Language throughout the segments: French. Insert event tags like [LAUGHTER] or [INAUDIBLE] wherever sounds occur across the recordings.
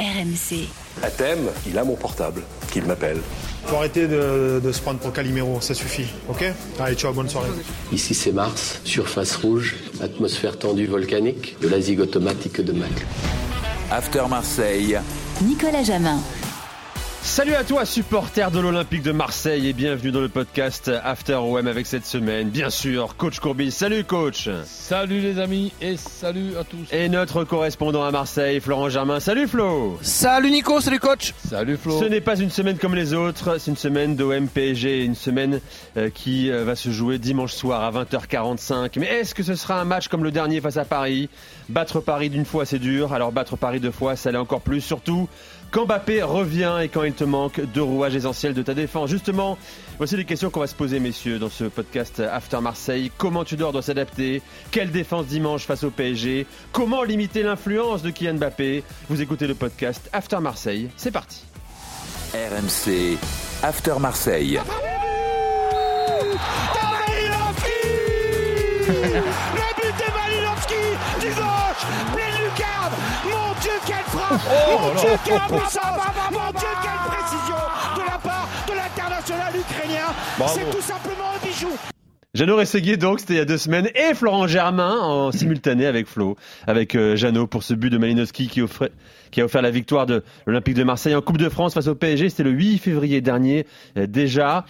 RMC. À thème, il a mon portable, qu'il m'appelle. Faut arrêter de, de se prendre pour Calimero, ça suffit, ok? Allez, ciao, bonne soirée. Ici c'est Mars, surface rouge, atmosphère tendue volcanique, de la zig automatique de Mac. After Marseille. Nicolas Jamin. Salut à toi, supporter de l'Olympique de Marseille, et bienvenue dans le podcast After OM avec cette semaine, bien sûr, coach Courbis. Salut coach Salut les amis et salut à tous. Et notre correspondant à Marseille, Florent Germain. Salut Flo Salut Nico, salut coach Salut Flo. Ce n'est pas une semaine comme les autres, c'est une semaine d'OM PSG, une semaine euh, qui euh, va se jouer dimanche soir à 20h45. Mais est-ce que ce sera un match comme le dernier face à Paris? Battre Paris d'une fois c'est dur, alors battre Paris deux fois ça l'est encore plus, surtout quand Mbappé revient et quand il te manque deux rouages essentiels de ta défense. Justement, voici les questions qu'on va se poser, messieurs, dans ce podcast After Marseille. Comment Tudor doit s'adapter? Quelle défense dimanche face au PSG Comment limiter l'influence de Kylian Mbappé? Vous écoutez le podcast After Marseille. C'est parti. RMC. After Marseille. Le but de Malinowski du gauche Pleine lucarne Mon Dieu, quelle frappe. Mon Dieu, quelle puissance Mon Dieu, quelle précision de la part de l'international ukrainien. C'est tout simplement un bijou. Jeannot Rességuier, donc, c'était il y a deux semaines, et Florent Germain en simultané avec Flo, avec euh, Jeannot pour ce but de Malinowski qui, offrait, qui a offert la victoire de l'Olympique de Marseille en Coupe de France face au PSG. C'était le 8 février dernier, euh, déjà.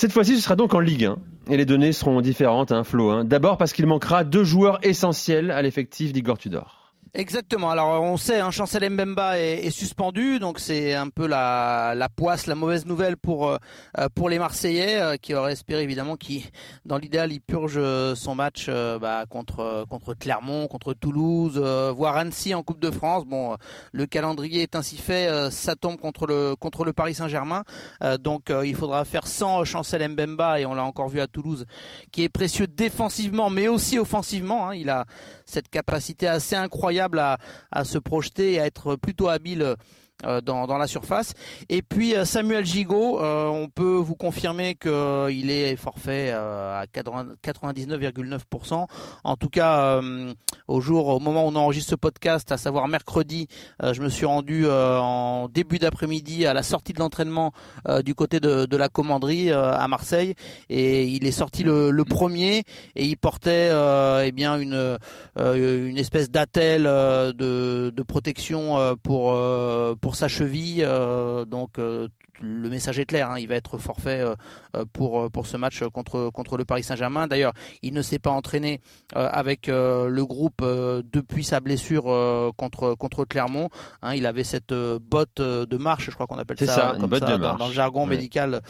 Cette fois-ci, ce sera donc en Ligue 1. Et les données seront différentes, hein, Flo. Hein. D'abord parce qu'il manquera deux joueurs essentiels à l'effectif d'Igor Tudor. Exactement. Alors on sait, hein, Chancel Mbemba est, est suspendu, donc c'est un peu la, la poisse, la mauvaise nouvelle pour euh, pour les Marseillais euh, qui auraient espéré évidemment qui, dans l'idéal, il purge son match euh, bah, contre contre Clermont, contre Toulouse, euh, voire Annecy en Coupe de France. Bon, le calendrier est ainsi fait, euh, ça tombe contre le contre le Paris Saint-Germain, Euh, donc il faudra faire sans Chancel Mbemba et on l'a encore vu à Toulouse, qui est précieux défensivement mais aussi offensivement. Hein. Il a cette capacité assez incroyable à, se projeter et à être plutôt habile dans, dans, la surface. Et puis euh, Samuel Gigot, euh, on peut vous confirmer qu'il est forfait à 99,9%. En tout cas, au jour, au moment où on enregistre ce podcast, à savoir mercredi, je me suis rendu en début d'après-midi à la sortie de l'entraînement du côté de, de la commanderie à Marseille, et il est sorti le, le premier et il portait eh bien une une espèce d'attelle de, de protection pour, pour pour sa cheville. Euh, donc euh, le message est clair, hein, il va être forfait euh, pour, pour ce match contre, contre le Paris Saint-Germain. D'ailleurs, il ne s'est pas entraîné euh, avec euh, le groupe depuis sa blessure contre, contre Clermont. Hein, il avait cette botte de marche, je crois qu'on appelle ça, ça, comme ça dans, dans le jargon médical.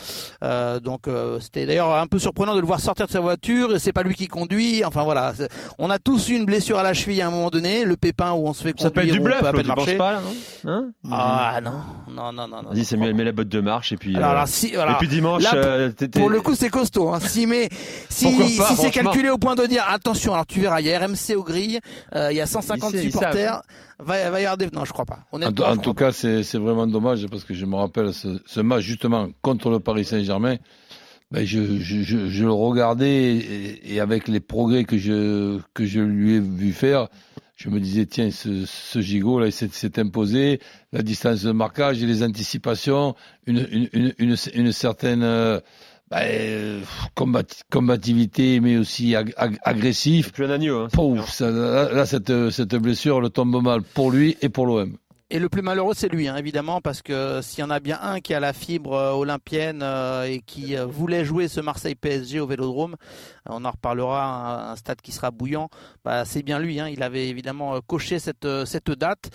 donc c'était d'ailleurs un peu surprenant de le voir sortir de sa voiture c'est pas lui qui conduit. Enfin voilà, on a tous eu une blessure à la cheville à un moment donné, le pépin où on se fait Ça peut être conduire, du où on bluff, peut à peine marcher. pas, là, non? Hein? Ah non, non, non, non. non, Vas-y, Samuel, mets la botte de marche et puis. Alors, euh, alors, si, et alors, puis dimanche, là, euh, t'es- t'es- Pour le coup, c'est costaud. Hein. Si, mais, si, Pourquoi pas, si c'est calculé au point de dire attention, alors tu verras, il y a RMC aux grilles, euh, il y a 150 Ils sait- ils supporters, va, va y avoir des. Non, je crois pas. En, tout- en cas, c'est c'est vraiment dommage parce que je me rappelle ce, ce match justement contre le Paris Saint-Germain. Ben, je, je, je, je le regardais et, et avec les progrès que je, que je lui ai vu faire, je me disais, tiens, ce, ce gigot, là, il s'est- s'est imposé, la distance de marquage et les anticipations, une, une, une, une, une certaine euh, ben, euh, combat, combativité, mais aussi ag- ag- agressif. Plus un agneau. Hein, Pouf, ça, là, là, cette, cette blessure le tombe mal pour lui et pour l'OM. Et le plus malheureux, c'est lui, hein, évidemment, parce que s'il y en a bien un qui a la fibre euh, olympienne euh, et qui euh, voulait jouer ce Marseille PSG au Vélodrome, on en reparlera, un, un stade qui sera bouillant. Bah, c'est bien lui. Hein, il avait évidemment coché cette cette date.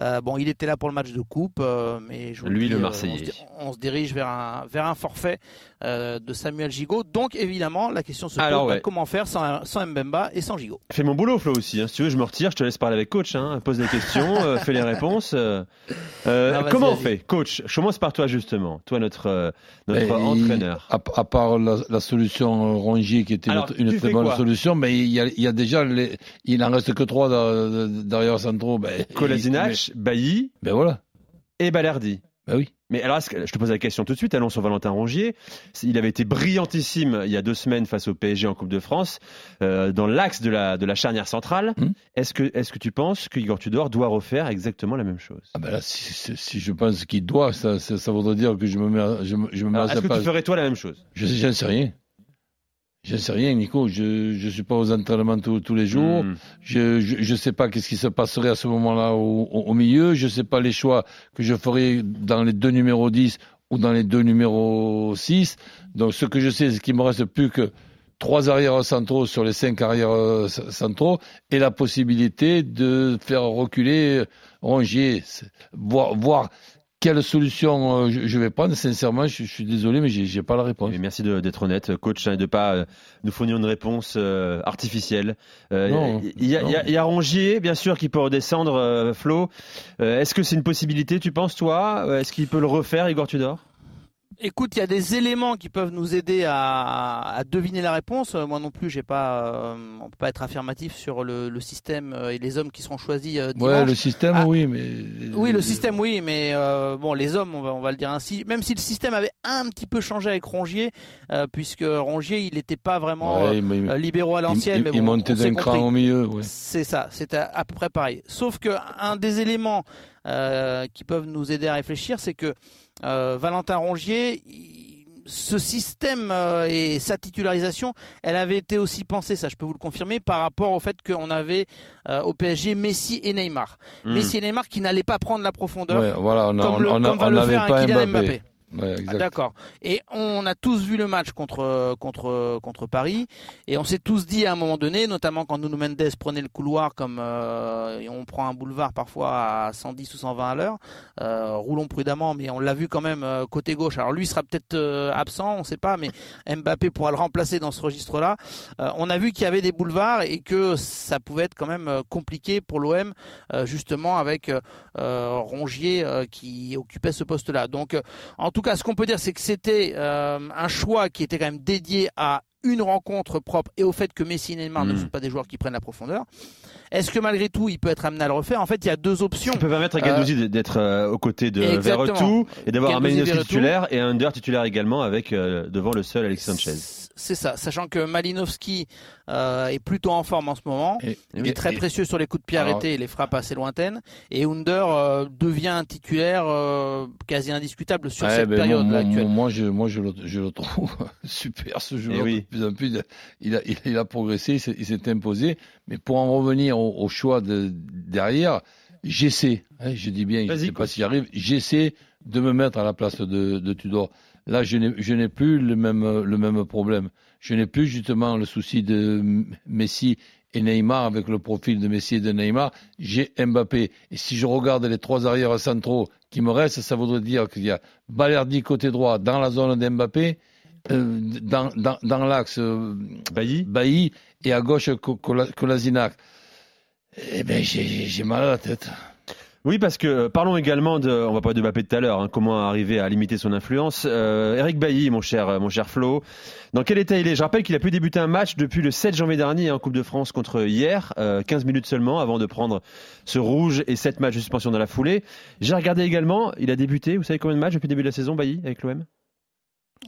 Euh, bon, il était là pour le match de coupe, mais je vous Lui, dis, le Marseillais. on, se, on se dirige vers un vers un forfait de Samuel Gigot. Donc évidemment, la question se pose bah, ouais. comment faire sans sans Mbemba et sans Gigot? Fais mon boulot, Flo, aussi. hein. Si tu veux, je me retire, je te laisse parler avec coach. Hein. Pose des questions, fais les réponses. Euh. Euh, Non, comment on fait Coach, je commence par toi, justement. Toi, notre, euh, notre Ben, il- entraîneur. À, à part la, la solution Rongier qui était Alors, une, très bonne solution, mais il y a, il y a déjà, les, il en reste que trois derrière centraux. Ben, Kolasinac, Bailly Ben voilà. et Balerdi. Bah oui. Mais alors, que- je te pose la question tout de suite, allons sur Valentin Rongier. Il avait été brillantissime il y a deux semaines face au PSG en Coupe de France, euh, dans l'axe de la, de la charnière centrale. Hmm. Est-ce que, est que tu penses que Igor Tudor doit refaire exactement la même chose? Ah ben là, si, si- si je pense qu'il doit, ça, ça, ça voudrait dire que je me mets, à- je, me- je me mets Alors, à sa Est-ce que tu ferais toi la même chose? Je j'en sais rien. Je sais rien, Nico. Je je suis pas aux entraînements tous, tous les jours. Hmm. Je, je sais pas qu'est-ce qui se passerait à ce moment-là au, au, au milieu. Je sais pas les choix que je ferais dans les deux numéros 10 ou dans les deux numéros 6. Donc ce que je sais, c'est qu'il me reste plus que trois arrières centraux sur les cinq arrières euh, centraux et la possibilité de faire reculer Rongier, C'est- voir voir quelle solution euh, je, je vais prendre. Sincèrement, je, je suis désolé, mais j'ai j'ai pas la réponse. Mais merci d'être honnête, coach, hein, et de pas euh, nous fournir une réponse euh, artificielle. Il y, y a- il y a Rongier, bien sûr, qui peut redescendre, Flo. Est-ce que c'est une possibilité, tu penses, toi? Est-ce qu'il peut le refaire, Igor Tudor? Écoute, il y a des éléments qui peuvent nous aider à, à deviner la réponse. Euh, Moi non plus, j'ai pas, euh, on peut pas être affirmatif sur le, le système euh, et les hommes qui seront choisis euh, dimanche. Ouais, le système, Ah, oui, mais Oui, le système, oui, mais euh, bon, les hommes, on va, on va le dire ainsi. Même si le système avait un petit peu changé avec Rongier, euh, puisque Rongier, il n'était pas vraiment Ouais, mais- euh, libéraux à il, l'ancienne, il- mais il bon, montait on s'est d'un cran au milieu. Ouais. C'est ça, c'était à, à peu près pareil. Sauf que un des éléments euh, qui peuvent nous aider à réfléchir, c'est que euh, Valentin Rongier, ce système euh, et sa titularisation, elle avait été aussi pensée, ça je peux vous le confirmer, par rapport au fait qu'on avait euh, au PSG Messi et Neymar. Hmm. Messi et Neymar qui n'allaient pas prendre la profondeur. Ouais, voilà, on n'avait pas. Mbappé. Ouais, Ah. D'accord. Et on a tous vu le match contre contre contre Paris et on s'est tous dit à un moment donné, notamment quand Nuno Mendes prenait le couloir comme euh, et on prend un boulevard parfois à 110 ou 120 à l'heure, euh, roulons prudemment, mais on l'a vu quand même euh, côté gauche. Alors lui sera peut-être absent, on ne sait pas, mais [LAUGHS] Mbappé pourra le remplacer dans ce registre-là. On a vu qu'il y avait des boulevards et que ça pouvait être quand même compliqué pour l'OM, justement avec Rongier qui occupait ce poste-là. Donc, en tout cas, ce qu'on peut dire, c'est que c'était euh, un choix qui était quand même dédié à une rencontre propre et au fait que Messi et Neymar ne Mm. sont pas des joueurs qui prennent la profondeur. Est-ce que malgré tout, il peut être amené à le refaire? En fait, il y a deux options. Ça peut permettre à Gendouzi d'être euh, aux côtés de. Verretou et d'avoir un Malinowski titulaire et un Under titulaire également avec euh, devant le seul Alexis Sanchez. C'est ça, sachant que Malinowski euh, est plutôt en forme en ce moment. Et- Il est très et- précieux sur les coups de pied Alors- arrêtés et les frappes assez lointaines. Et Under euh, devient un titulaire euh, quasi indiscutable sur Ouais, cette ben, période là, actuelle. moi, moi, je, moi, je le, je le trouve [LAUGHS] super ce joueur. Eh oui. De plus en plus, il a, il a, il a progressé, il s'est- imposé. Mais pour en revenir au, au choix de derrière, j'essaie. hein, je dis bien, je Vas-y, sais pas si j'y arrive. J'essaie de me mettre à la place de, de Tudor. Là, je n'ai, plus le même, le même problème. Je n'ai plus justement le souci de Messi et Neymar avec le profil de Messi et de Neymar. J'ai Mbappé. Et si je regarde les trois arrières centraux qui me restent, ça voudrait dire qu'il y a Balerdi côté droit dans la zone d'Mbappé, euh, dans, dans, dans l'axe euh, Bailly Bailly et à gauche Ko- Kola- Kolasinac. Eh j'ai, j'ai mal à la tête. Oui, parce que euh, parlons également de, on va parler de Mbappé tout à l'heure, hein, comment arriver à limiter son influence. Euh, Eric Bailly, mon cher, euh, mon cher Flo, dans quel état il est? Je rappelle qu'il a pu débuter un match depuis le 7 janvier dernier en Coupe de France contre hier, euh, 15 minutes seulement avant de prendre ce rouge et 7 matchs de suspension dans la foulée. J'ai regardé également, il a débuté, vous savez combien de matchs depuis le début de la saison, Bailly, avec l'OM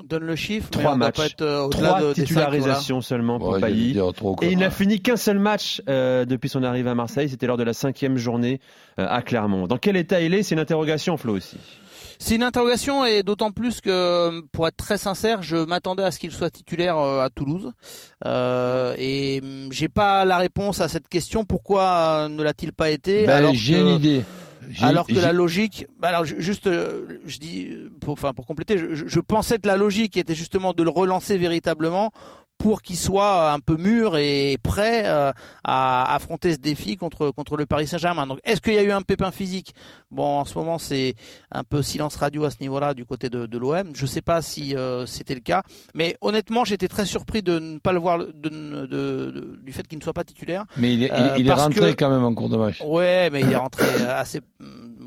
Donne le chiffre, mais Trois on matchs. pas être euh, au-delà Trois de, des cinq, titularisations seulement pour Ouais, Bailly. trop. Et il n'a fini qu'un seul match euh, depuis son arrivée à Marseille. C'était lors de la cinquième journée euh, à Clermont. Dans quel état il est? C'est une interrogation, Flo aussi. C'est une interrogation et d'autant plus que, pour être très sincère, je m'attendais à ce qu'il soit titulaire euh, à Toulouse. Euh, et hum, j'ai pas la réponse à cette question. Pourquoi euh, ne l'a-t-il pas été? Ben, j'ai que- une idée. Alors que la logique, bah alors ju- juste, euh, je dis, euh, pour, enfin pour compléter, je, je- je pensais que la logique était justement de le relancer véritablement pour qu'il soit un peu mûr et prêt euh, à affronter ce défi contre contre le Paris Saint-Germain. Donc, est-ce qu'il y a eu un pépin physique? Bon, en ce moment, c'est un peu silence radio à ce niveau-là du côté de, de l'OM. Je sais pas si euh, c'était le cas, mais honnêtement, j'étais très surpris de ne pas le voir, de, de- de- du fait qu'il ne soit pas titulaire. Mais il est, Euh, il est parce rentré que- quand même en cours de match. Ouais, mais il est rentré assez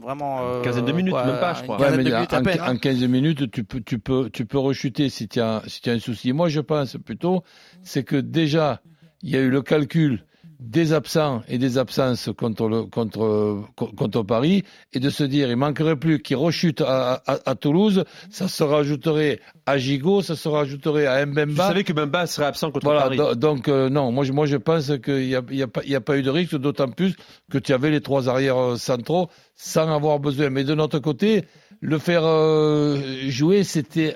vraiment euh, Quinzaine de minutes, quoi, même pas, je crois. Ouais, mais en, peine, hein. en 15 minutes, tu peux, tu peux, tu peux rechuter si tu as, si tu as un souci. Moi, je pense plutôt, c'est que déjà, il y a eu le calcul des absents et des absences contre, le, contre, contre Paris et de se dire il manquerait plus qu'il rechute à, à, à, Toulouse, ça se rajouterait à Gigot, ça se rajouterait à Mbemba. Vous savez que Mbemba serait absent contre voilà, Paris. Do, donc euh, non, moi je, moi je pense qu'il n'y a, y a, pas, y a pas eu de risque, d'autant plus que tu avais les trois arrières euh, centraux sans avoir besoin. Mais de notre côté, le faire euh, jouer, c'était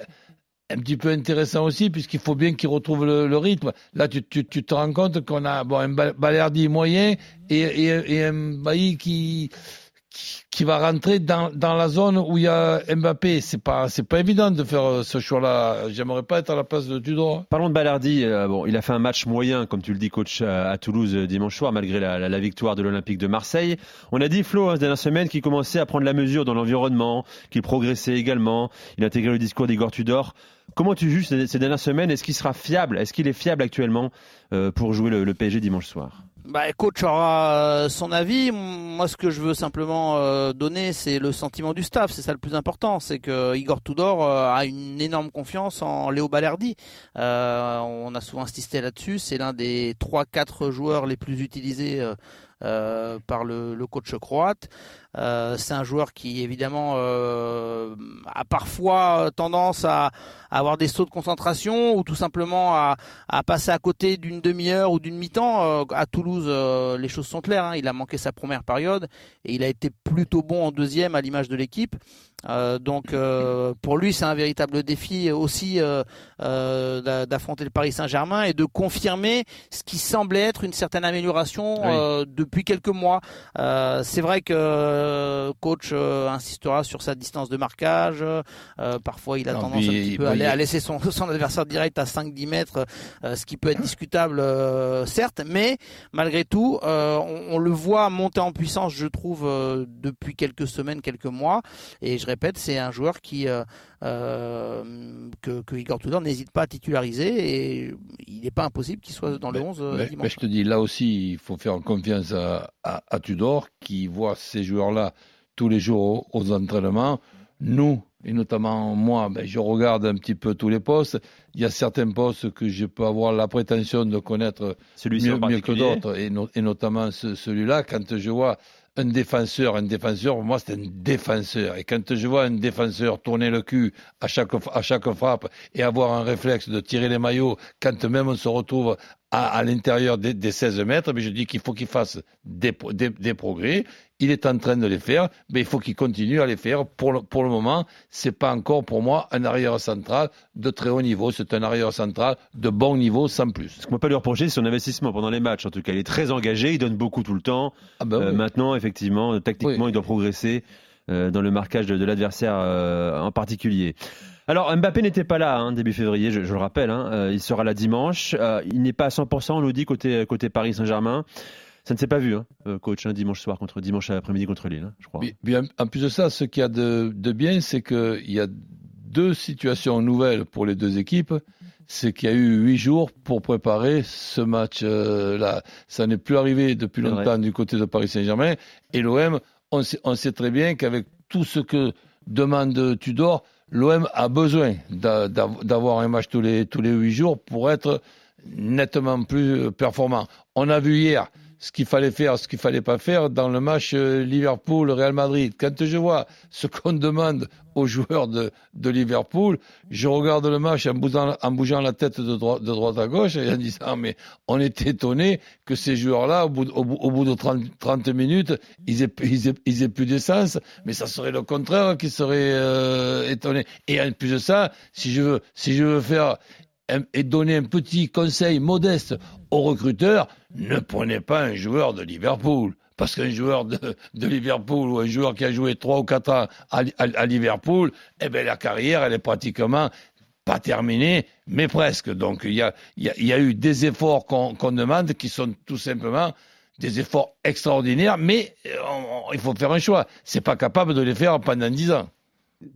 un petit peu intéressant aussi, puisqu'il faut bien qu'il retrouve le, rythme. Là, tu, tu, tu te rends compte qu'on a bon, un Balerdi moyen et, et, et un Bailly qui, qui, va rentrer dans, dans la zone où il y a Mbappé. C'est pas, c'est pas évident de faire ce choix-là. J'aimerais pas être à la place de Tudor. Parlons de Balerdi. Euh, bon, il a fait un match moyen, comme tu le dis, coach, à, à Toulouse euh, dimanche soir, malgré la, victoire de l'Olympique de Marseille. On a dit, Flo, hein, cette dernière semaine, qu'il commençait à prendre la mesure dans l'environnement, qu'il progressait également. Il intégrait le discours d'Igor Tudor. Comment tu juges ces, ces dernières semaines? Est-ce qu'il sera fiable? Est-ce qu'il est fiable actuellement euh, pour jouer le, le PSG dimanche soir? Bah, coach aura son avis. Moi, ce que je veux simplement euh, donner, c'est le sentiment du staff. C'est ça le plus important. C'est que Igor Tudor euh, a une énorme confiance en Léo Balerdi. Euh, on a souvent insisté là-dessus. C'est l'un des 3-4 joueurs les plus utilisés euh, par le, le, coach croate. Euh, c'est un joueur qui évidemment euh, a parfois tendance à, à, avoir des sauts de concentration ou tout simplement à, à passer à côté d'une demi-heure ou d'une mi-temps. à Toulouse, les choses sont claires. Hein. Il a manqué sa première période et il a été plutôt bon en deuxième à l'image de l'équipe. Euh, donc euh, pour lui c'est un véritable défi aussi euh, d'affronter le Paris Saint-Germain et de confirmer ce qui semblait être une certaine amélioration oui. Depuis quelques mois. c'est vrai que coach insistera sur sa distance de marquage. parfois il a non, tendance un petit peu à, laisser son, [LAUGHS] son, adversaire direct à 5-10 mètres, ce qui peut être discutable certes, mais malgré tout on, on, le voit monter en puissance je trouve depuis quelques semaines, quelques mois et je répète, c'est un joueur qui euh, euh, que, que, Igor Tudor n'hésite pas à titulariser et il n'est pas impossible qu'il soit dans le 11 mais, dimanche. Mais je te dis, là aussi, il faut faire confiance à, à, à Tudor qui voit ces joueurs-là tous les jours aux, aux entraînements. Nous, et notamment moi, ben, je regarde un petit peu tous les postes. Il y a certains postes que je peux avoir la prétention de connaître celui mieux, mieux que d'autres, et, no, et, notamment ce, celui-là. Quand je vois un défenseur, un défenseur, pour moi c'est un défenseur. Et quand je vois un défenseur tourner le cul à chaque, frappe et avoir un réflexe de tirer les maillots quand même on se retrouve à, l'intérieur des, des, 16 mètres, mais je dis qu'il faut qu'il fasse des, progrès. Il est en train de les faire, mais il faut qu'il continue à les faire. Pour le, pour le moment, c'est pas encore pour moi un arrière central de très haut niveau. C'est un arrière central de bon niveau sans plus. Ce qu'on peut pas lui reprocher, c'est son investissement pendant les matchs. En tout cas, il est très engagé, il donne beaucoup tout le temps. Ah ben euh. Maintenant, effectivement, tactiquement, Oui. il doit progresser euh, dans le marquage de, de l'adversaire euh, en particulier. Alors Mbappé n'était pas là hein, début février, je, je le rappelle. Hein, il sera là dimanche. Il n'est pas à 100%, on nous dit côté côté Paris Saint-Germain. Ça ne s'est pas vu, hein, euh, coach, hein, dimanche soir contre dimanche après-midi contre Lille, hein, je crois. Bien, en plus de ça, ce qu'il y a de, de bien, c'est qu'il y a deux situations nouvelles pour les deux équipes. C'est qu'il y a eu huit jours pour préparer ce match-là. ça n'est plus arrivé depuis longtemps du côté de Paris Saint-Germain. Et l'OM, on sait, on sait très bien qu'avec tout ce que demande Tudor, l'OM a besoin d'avoir un match tous les tous les huit jours pour être nettement plus performant. On a vu hier ce qu'il fallait faire, ce qu'il fallait pas faire dans le match euh, Liverpool-Real Madrid. Quand je vois ce qu'on demande aux joueurs de, Liverpool, je regarde le match en bougeant, la tête de, droite, à gauche et en disant mais on est étonné que ces joueurs-là, au bout, au, au bout de 30, 30 minutes, ils aient, ils, aient, ils plus. Mais ça serait le contraire qui serait euh, étonné. Et en plus de ça, si je veux faire et donner un petit conseil modeste aux recruteurs, ne prenez pas un joueur de Liverpool. Parce qu'un joueur de, Liverpool ou un joueur qui a joué trois ou quatre ans à, Liverpool, eh ben la carrière, elle est pratiquement pas terminée, mais presque. Donc il y a, eu des efforts qu'on qu demande qui sont tout simplement des efforts extraordinaires, mais on, il faut faire un choix. C'est pas capable de les faire pendant dix ans.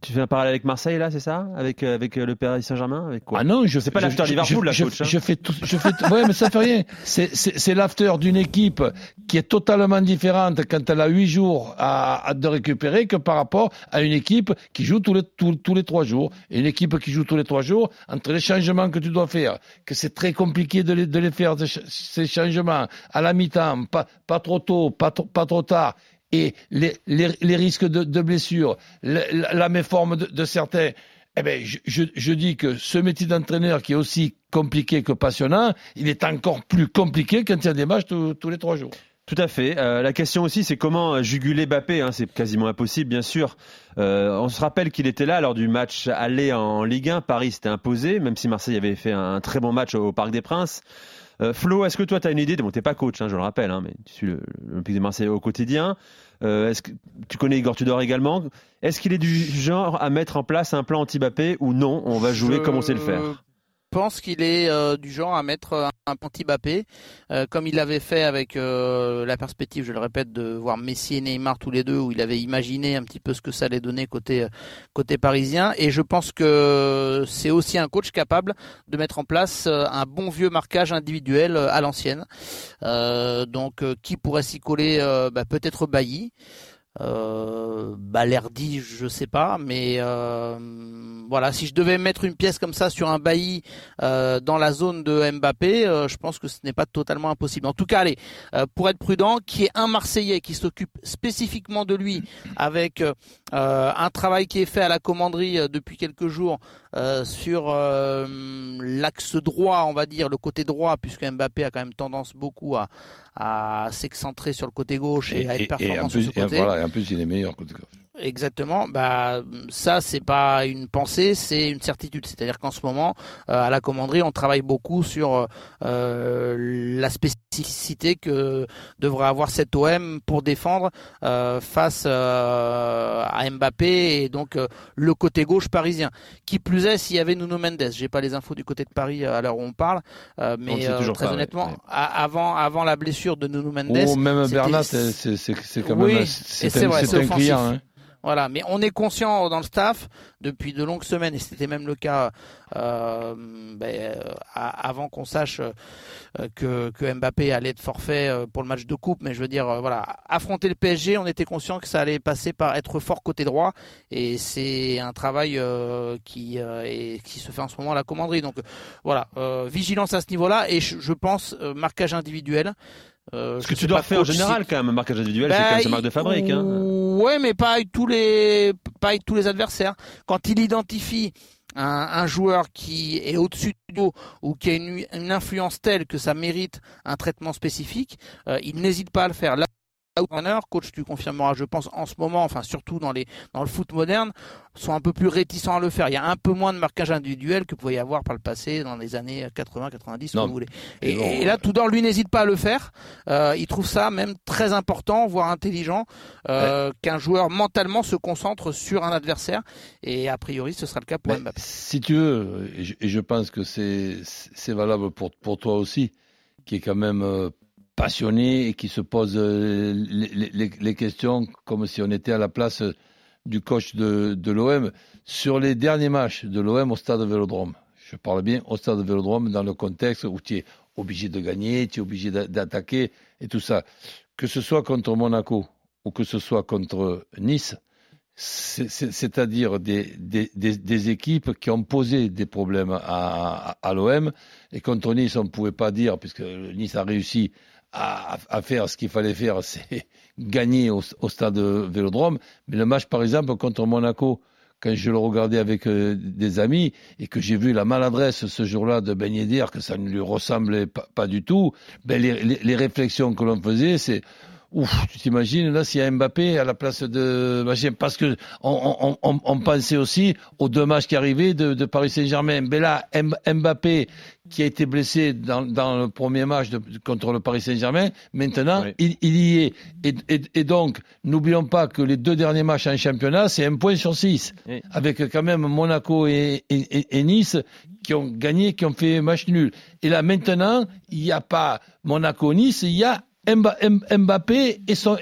Tu fais un parallèle avec Marseille là, c'est ça? Avec euh, avec euh, le Paris Saint-Germain? Avec quoi? Ah non, je C'est pas l'after Liverpool, je, la je- coach, hein. Je fais tout, je fais tout- ouais, mais ça fait rien. C'est, c'est, l'after d'une équipe qui est totalement différente quand elle a huit jours à, à de récupérer que par rapport à une équipe qui joue tous les, tous, tous les trois jours. Et une équipe qui joue tous les trois jours, entre les changements que tu dois faire, que c'est très compliqué de les, de les faire, ces ch- ces changements, à la mi-temps, pas, pas trop tôt, pas, trop- pas trop tard, et les, risques de, blessures, la, méforme de, certains. Eh ben, je, dis que ce métier d'entraîneur qui est aussi compliqué que passionnant, il est encore plus compliqué quand il y a des matchs tous- les trois jours. Tout à fait. Euh, la question aussi, c'est comment juguler Mbappé. Hein, c'est quasiment impossible, bien sûr. Euh, on se rappelle qu'il était là lors du match aller en Ligue 1. Paris s'était imposé, même si Marseille avait fait un, très bon match au, Parc des Princes. Euh, Flo, est-ce que toi, tu as une idée Bon, t'es pas coach, hein, je le rappelle, hein, mais tu suis le- l'Olympique de Marseille au quotidien. Euh, est-ce que tu connais Igor Tudor également? Est-ce qu'il est du genre à mettre en place un plan anti-Mbappé ou non? On va jouer comme on sait le faire. Pense qu'il est euh, du genre à mettre un anti Mbappé, euh, comme il l'avait fait avec euh, la perspective, je le répète, de voir Messi et Neymar tous les deux, où il avait imaginé un petit peu ce que ça allait donner côté côté parisien. Et je pense que c'est aussi un coach capable de mettre en place un bon vieux marquage individuel à l'ancienne. Donc, qui pourrait s'y coller bah, Peut-être Bailly. Euh, Balerdi, je sais pas, mais euh, voilà, si je devais mettre une pièce comme ça sur un bailli euh, dans la zone de Mbappé, euh, je pense que ce n'est pas totalement impossible. En tout cas, allez, pour être prudent, qui est un Marseillais qui s'occupe spécifiquement de lui, avec un travail qui est fait à la commanderie depuis quelques jours euh, sur euh, l'axe droit, on va dire, le côté droit, puisque Mbappé a quand même tendance beaucoup à, à s'excentrer sur le côté gauche et, à être performant sur ce côté. et voilà, et en plus, il est meilleur. côté gauche. Exactement. Bah ça c'est pas une pensée, c'est une certitude. C'est-à-dire qu'en ce moment euh, à la commanderie on travaille beaucoup sur euh, la spécificité que devrait avoir cet OM pour défendre euh, face euh, à Mbappé et donc euh, le côté gauche parisien. Qui plus est s'il y avait Nuno Mendes. J'ai pas les infos du côté de Paris à l'heure où on parle, euh, On le mais toujours très pas, honnêtement Ouais. avant avant la blessure de Nuno Mendes. Oh, même Bernat, c'est c'est- c'est quand Oui, même et c'est c'est un, vrai, un client. Hein. Voilà, mais on est conscient dans le staff depuis de longues semaines, et c'était même le cas euh, ben, euh, avant qu'on sache euh, que, Mbappé allait être forfait euh, pour le match de coupe. Mais je veux dire, voilà, affronter le PSG, on était conscient que ça allait passer par être fort côté droit, et c'est un travail qui est- qui se fait en ce moment à la commanderie. Donc voilà, vigilance à ce niveau-là, et je, pense marquage individuel. Euh, Ce que tu dois faire en si- général, quand même, un marquage individuel, c'est bah, quand même sa marque de fabrique. Hein. Ouais, mais pas avec tous les, pas avec tous les adversaires. Quand il identifie un, un joueur qui est au-dessus du dos ou qui a une, une influence telle que ça mérite un traitement spécifique, euh, il n'hésite pas à le faire. Là, Coach, tu confirmeras, je pense, en ce moment, enfin surtout dans les dans le foot moderne, sont un peu plus réticents à le faire. Il y a un peu moins de marquage individuel que pouvait y avoir par le passé dans les années 80, 90, Non. comme vous voulez. Et, Et bon, et là, Tudor, lui, n'hésite pas à le faire. Euh, il trouve ça même très important, voire intelligent, euh, qu'un joueur mentalement se concentre sur un adversaire. Et a priori, ce sera le cas pour Mais Mbappé. si tu veux, et je, et je pense que c'est c'est valable pour, pour toi aussi, qui est quand même euh, passionné et qui se pose euh, les, questions comme si on était à la place du coach de, l'OM. Sur les derniers matchs de l'OM au stade Vélodrome, je parle bien au stade Vélodrome dans le contexte où tu es obligé de gagner, tu es obligé d'a- d'attaquer et tout ça. Que ce soit contre Monaco ou que ce soit contre Nice, c'est- c'est- c'est-à-dire des, équipes qui ont posé des problèmes à l'OM. Et contre Nice, on ne pouvait pas dire, puisque Nice a réussi à, à faire ce qu'il fallait faire, [LAUGHS] c'est gagner au, au stade Vélodrome. Mais le match, par exemple, contre Monaco, quand je le regardais avec euh, des amis et que j'ai vu la maladresse ce jour-là de Ben que ça ne lui ressemblait pas, pas du tout, ben les, les, les réflexions que l'on faisait, c'est Ouf, tu t'imagines là s'il y a Mbappé à la place de machin, parce que on, on, on, on pensait aussi aux deux matchs qui arrivaient de, de Paris Saint-Germain. Mais là, M- Mbappé qui a été blessé dans, dans le premier match de, contre le Paris Saint-Germain, maintenant Oui. il, il y est. Et, et, et donc, n'oublions pas que les deux derniers matchs en championnat, c'est un point sur six, Oui. avec quand même Monaco et, et, Nice qui ont gagné, qui ont fait match nul. Et là maintenant, il n'y a pas Monaco-Nice, il y a Mbappé et son,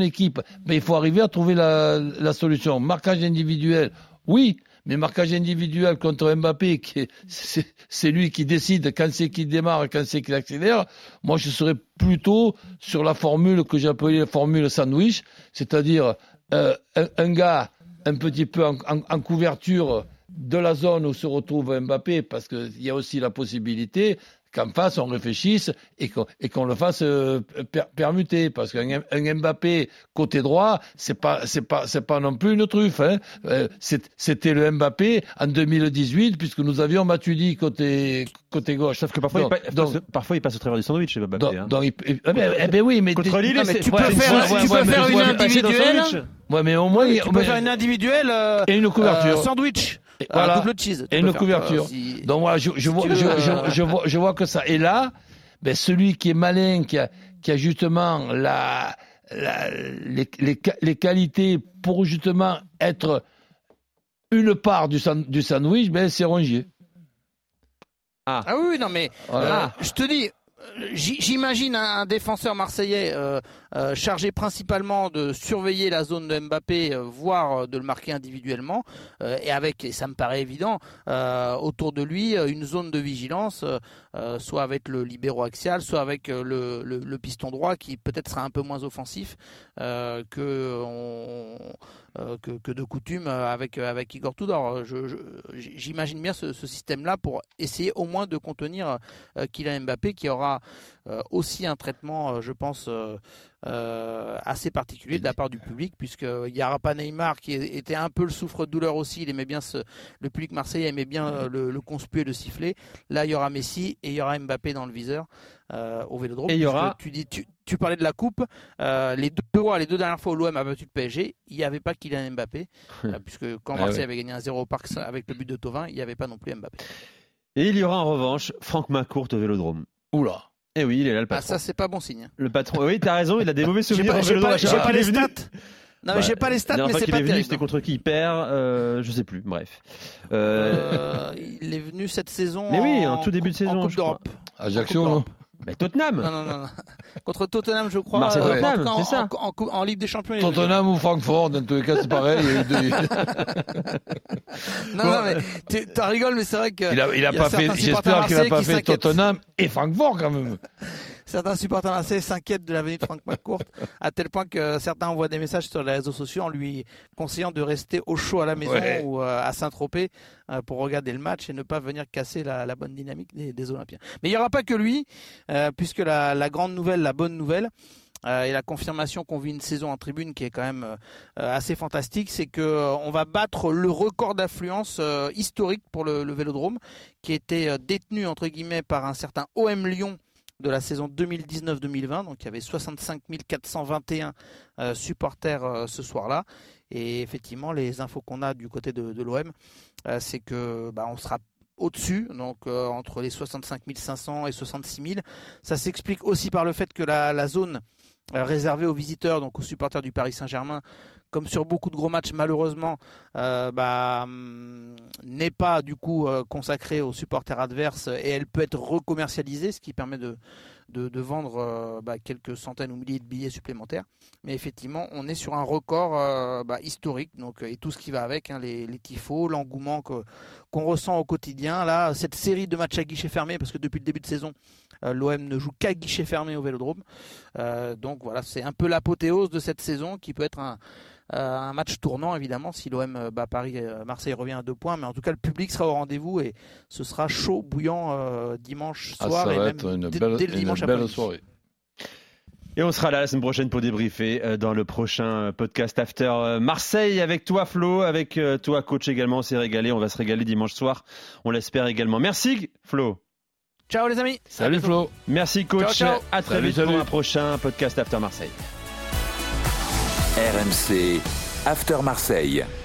équipe. Mais il faut arriver à trouver la, solution. Marquage individuel, oui, mais marquage individuel contre Mbappé, c'est lui qui décide quand c'est qu'il démarre, quand c'est qu'il accélère. Moi, je serais plutôt sur la formule que j'ai appelée la formule sandwich, c'est-à-dire euh, un, gars un petit peu en- en couverture de la zone où se retrouve Mbappé, parce qu'il y a aussi la possibilité qu'en face on réfléchisse et qu'on et qu'on le fasse euh, per- permuter parce qu'un un Mbappé côté droit c'est pas c'est pas c'est pas non plus une truffe hein. Euh, c'est- c'était le Mbappé en 2018 puisque nous avions Matuidi côté côté gauche Sauf que parfois, Donc- il, pa- donc- parfois, il passe au travers du sandwich, Mbappé. donc, hein. donc, il- eh ben, eh ben oui mais Contre Lille, Non, mais tu ouais, peux faire- fois- tu ouais, peux ouais, faire une individuelle. sandwich. ouais mais au moins Tu il- peux mais- faire une individuelle euh, et une couverture euh, sandwich. Et Un voilà. double cheese. et une couverture. si- Donc voilà, je, je, si vois, tu je, veux, je- euh, je vois, je vois que ça. Et là, ben, celui qui est malin, qui a, qui a justement la, la- les, les, qua- les qualités pour justement être une part du, san- du sandwich, ben, c'est Rongier. Ah oui, oui, non mais Voilà. euh, je te dis, j'imagine un, défenseur marseillais euh, euh, chargé principalement de surveiller la zone de Mbappé, euh, voire de le marquer individuellement, et avec, et ça me paraît évident, autour de lui une zone de vigilance, euh, soit avec le libéro axial, soit avec euh, le, piston droit qui peut-être sera un peu moins offensif euh, que, de coutume avec, Igor Tudor. J'imagine bien ce, ce système-là pour essayer au moins de contenir Kylian Mbappé qui aura aussi un traitement, je pense, euh, euh, assez particulier de la part du public, puisqu'il n'y aura pas Neymar qui était un peu le souffre-douleur aussi. Il aimait bien ce, le public marseillais aimait bien euh, le, le conspuer, le siffler. Là, il y aura Messi et il y aura Mbappé dans le viseur euh, au Vélodrome. Et il y aura- Tu, dis, tu, tu parlais de la coupe. euh, les deux fois, les deux dernières fois où l'OM a battu le PSG, il n'y avait pas Kylian Mbappé, [LAUGHS] euh, puisque quand Ah Marseille ouais. avait gagné un 0 au Parc avec le but de Tovin, il n'y avait pas non plus Mbappé. Et il y aura en revanche Franck McCourt au Vélodrome. Oula. Eh oui, il est là le Ah, patron. ça, c'est pas bon signe. Le patron. Oui, t'as raison, il a des mauvais souvenirs pas, j'ai pas- pas qu'il les stats. Non, mais Ouais. j'ai pas les stats, mais c'est pas est venu, terrible. c'était contre qui il perd euh, Je sais plus. Bref. Euh, Euh, il est venu cette saison. Mais oui, en tout début de en saison, Coupe je crois. d'Europe. Ajaccio, Coupe non. Mais Tottenham. Non, non, non, non. [LAUGHS] Contre Tottenham, je crois. Marseille, euh, Tottenham, en ça. En, en- en Ligue des Champions. Tottenham ou Francfort, dans tous les cas, c'est pareil. il y a eu deux- [LAUGHS] Non, non, mais tu t'en rigoles, mais c'est vrai que. Il a, il a a pas fait, j'espère qu'il a pas fait. Tottenham et Francfort quand même. [LAUGHS] Certains supporters marseillais s'inquiètent de la venue de Franck McCourt, à tel point que certains envoient des messages sur les réseaux sociaux en lui conseillant de rester au chaud à la maison Ouais. ou euh, à Saint-Tropez euh, pour regarder le match et ne pas venir casser la, la bonne dynamique des, des Olympiens. Mais il n'y aura pas que lui, euh, puisque la, la grande nouvelle, la bonne nouvelle, euh, et la confirmation qu'on vit une saison en tribune qui est quand même euh, assez fantastique, c'est que euh, on va battre le record d'affluence historique pour le, le Vélodrome, qui était détenu entre guillemets par un certain OM Lyon de la saison 2019-2020. Donc il y avait 65 421 euh, supporters euh, ce soir-là. Et effectivement, les infos qu'on a du côté de, l'OM, euh, c'est que bah, on sera au-dessus, donc entre les 65 500 et 66 000. Ça s'explique aussi par le fait que la, zone réservée aux visiteurs, donc aux supporters du Paris Saint-Germain, comme sur beaucoup de gros matchs, malheureusement, euh, bah, hum, n'est pas du coup euh, consacrée aux supporters adverses et elle peut être recommercialisée, ce qui permet de, de, vendre euh, bah, quelques centaines ou milliers de billets supplémentaires. Mais effectivement, on est sur un record bah, historique, donc et tout ce qui va avec, hein, les, les l'engouement qu'on ressent au quotidien. Là, cette série de matchs à guichet fermé, parce que depuis le début de saison, l'OM ne joue qu'à guichet fermé au Vélodrome. Donc voilà, c'est un peu l'apothéose de cette saison qui peut être un, un match tournant évidemment si l'OM euh, bat Paris, euh, Marseille revient à deux points, mais en tout cas le public sera au rendez-vous et ce sera chaud, bouillant euh, dimanche Ah, soir ça et va même être une dès, belle, dès le une dimanche belle après-midi. soirée. Et on sera là la semaine prochaine pour débriefer euh, dans le prochain euh, podcast After euh, Marseille avec toi Flo, avec euh, toi coach également. On s'est régalé, on va se régaler dimanche soir. On l'espère également. Merci Flo. Ciao les amis. Salut Flo. Merci coach. Ciao, ciao. À très Salut, vite pour un prochain podcast After Marseille. RMC After Marseille.